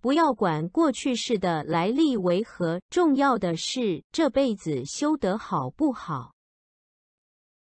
不要管过去式的来历为何重要的是这辈子修得好不好。